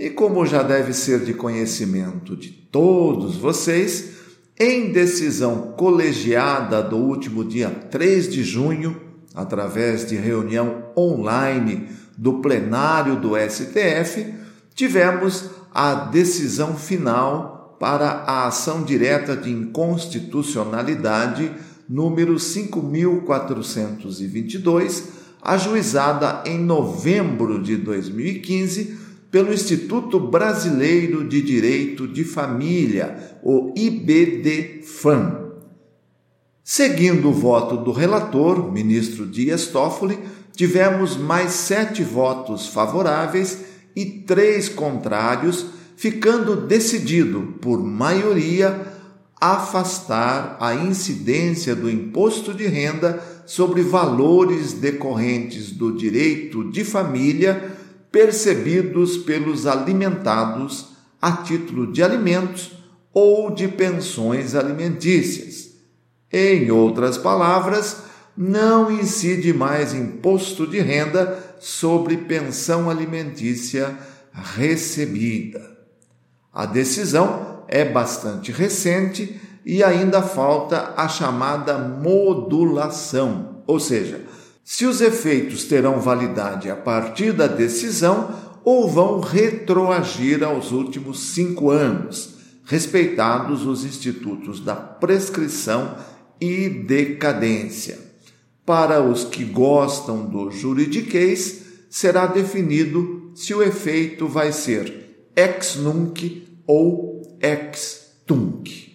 E como já deve ser de conhecimento de todos vocês, em decisão colegiada do último dia 3 de junho, através de reunião online do plenário do STF, tivemos a decisão final para a ação direta de inconstitucionalidade número 5422, ajuizada em novembro de 2015 pelo Instituto Brasileiro de Direito de Família, o IBDFAM. Seguindo o voto do relator, ministro Dias Toffoli, tivemos mais sete votos favoráveis e três contrários, ficando decidido, por maioria, afastar a incidência do imposto de renda sobre valores decorrentes do direito de família percebidos pelos alimentados a título de alimentos ou de pensões alimentícias. Em outras palavras, não incide mais imposto de renda sobre pensão alimentícia recebida. A decisão é bastante recente e ainda falta a chamada modulação, ou seja, se os efeitos terão validade a partir da decisão ou vão retroagir aos últimos cinco anos, respeitados os institutos da prescrição e decadência. Para os que gostam do juridiquês, será definido se o efeito vai ser ex nunc ou ex tunc.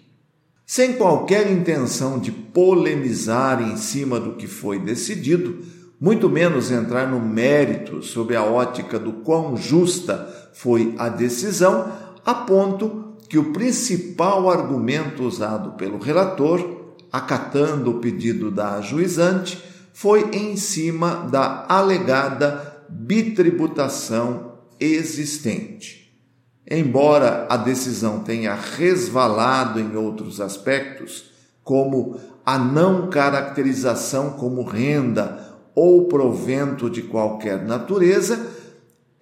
Sem qualquer intenção de polemizar em cima do que foi decidido, muito menos entrar no mérito sobre a ótica do quão justa foi a decisão, aponto que o principal argumento usado pelo relator, acatando o pedido da ajuizante, foi em cima da alegada bitributação existente. Embora a decisão tenha resvalado em outros aspectos, como a não caracterização como renda ou provento de qualquer natureza,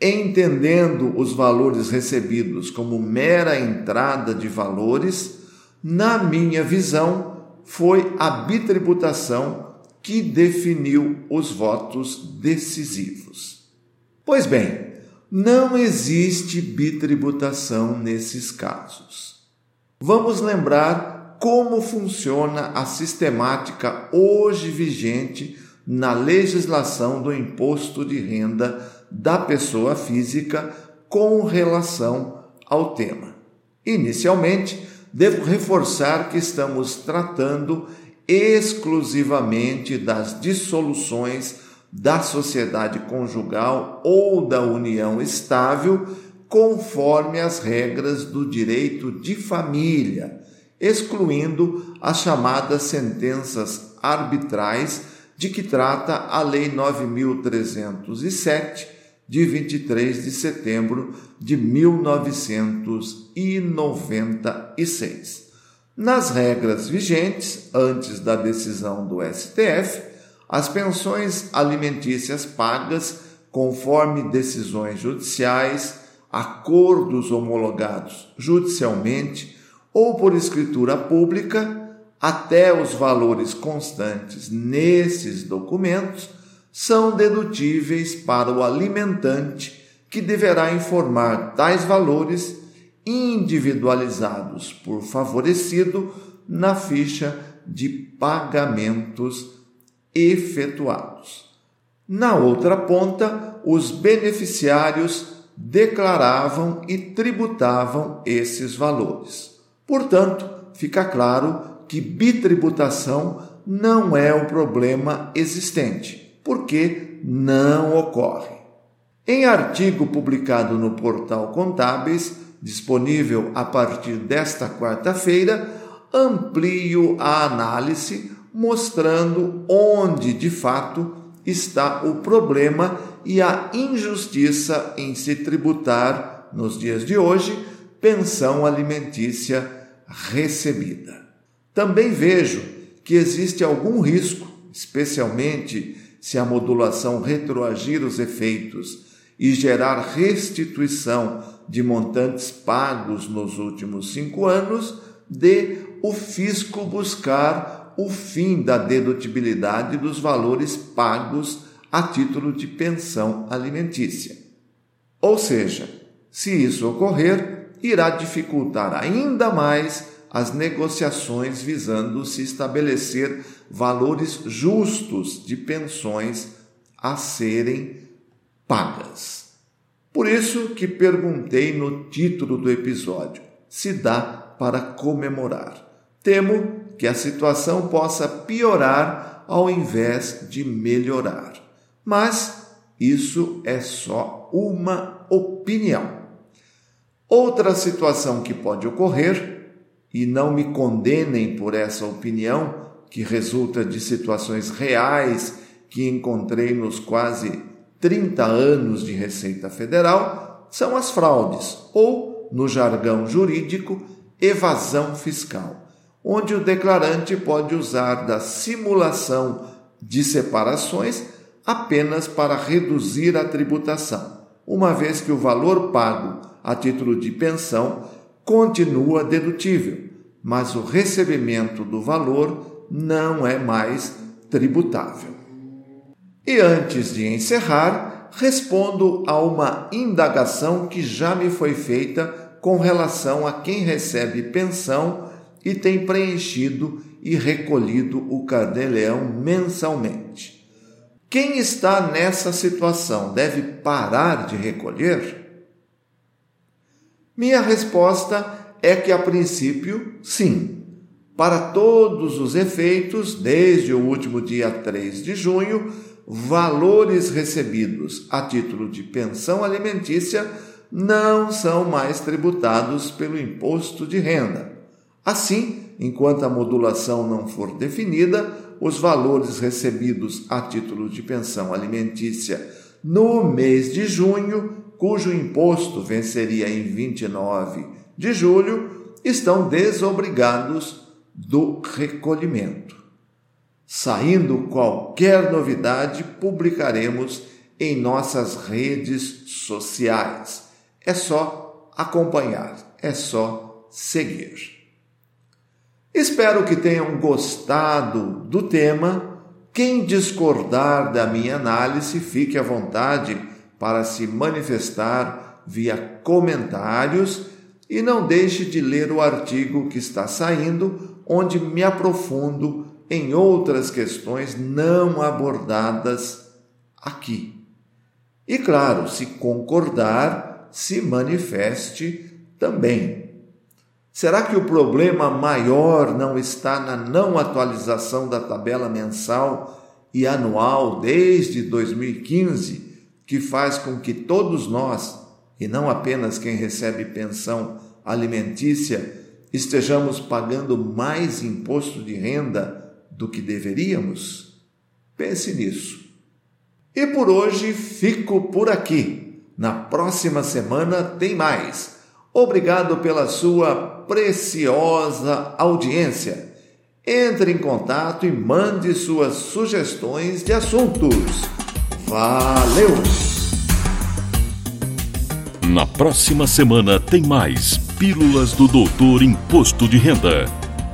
entendendo os valores recebidos como mera entrada de valores, na minha visão, foi a bitributação que definiu os votos decisivos. Pois bem, não existe bitributação nesses casos. Vamos lembrar como funciona a sistemática hoje vigente na legislação do imposto de renda da pessoa física com relação ao tema. Inicialmente, devo reforçar que estamos tratando exclusivamente das dissoluções da sociedade conjugal ou da união estável, conforme as regras do direito de família, excluindo as chamadas sentenças arbitrais de que trata a Lei 9307 de 23 de setembro de 1996. Nas regras vigentes, antes da decisão do STF, as pensões alimentícias pagas conforme decisões judiciais, acordos homologados judicialmente ou por escritura pública, até os valores constantes nesses documentos são dedutíveis para o alimentante, que deverá informar tais valores individualizados por favorecido na ficha de pagamentos efetuados. Na outra ponta, os beneficiários declaravam e tributavam esses valores. Portanto, fica claro que bitributação não é o problema existente, porque não ocorre. Em artigo publicado no portal Contábeis, disponível a partir desta quarta-feira, amplio a análise mostrando onde de fato está o problema e a injustiça em se tributar, nos dias de hoje, pensão alimentícia recebida. Também vejo que existe algum risco, especialmente se a modulação retroagir os efeitos e gerar restituição de montantes pagos nos últimos cinco anos, de o fisco buscar o fim da dedutibilidade dos valores pagos a título de pensão alimentícia. Ou seja, se isso ocorrer, irá dificultar ainda mais as negociações visando se estabelecer valores justos de pensões a serem pagas. Por isso que perguntei no título do episódio se dá para comemorar. Temo que a situação possa piorar ao invés de melhorar. Mas isso é só uma opinião. Outra situação que pode ocorrer e não me condenem por essa opinião, que resulta de situações reais que encontrei nos quase 30 anos de Receita Federal, são as fraudes, ou, no jargão jurídico, evasão fiscal, onde o declarante pode usar da simulação de separações apenas para reduzir a tributação, uma vez que o valor pago a título de pensão continua dedutível, mas o recebimento do valor não é mais tributável. E antes de encerrar, respondo a uma indagação que já me foi feita com relação a quem recebe pensão e tem preenchido e recolhido o Carnê-Leão mensalmente. Quem está nessa situação deve parar de recolher? Minha resposta é que, a princípio, sim. Para todos os efeitos, desde o último dia 3 de junho, valores recebidos a título de pensão alimentícia não são mais tributados pelo imposto de renda. Assim, enquanto a modulação não for definida, os valores recebidos a título de pensão alimentícia no mês de junho cujo imposto venceria em 29 de julho, estão desobrigados do recolhimento. Saindo qualquer novidade, publicaremos em nossas redes sociais. É só acompanhar, é só seguir. Espero que tenham gostado do tema. Quem discordar da minha análise, fique à vontade para se manifestar via comentários e não deixe de ler o artigo que está saindo, onde me aprofundo em outras questões não abordadas aqui. E claro, se concordar, se manifeste também. Será que o problema maior não está na não atualização da tabela mensal e anual desde 2015? que faz com que todos nós, e não apenas quem recebe pensão alimentícia, estejamos pagando mais imposto de renda do que deveríamos? Pense nisso. E por hoje fico por aqui. Na próxima semana tem mais. Obrigado pela sua preciosa audiência. Entre em contato e mande suas sugestões de assuntos. Valeu! Na próxima semana tem mais Pílulas do Doutor Imposto de Renda.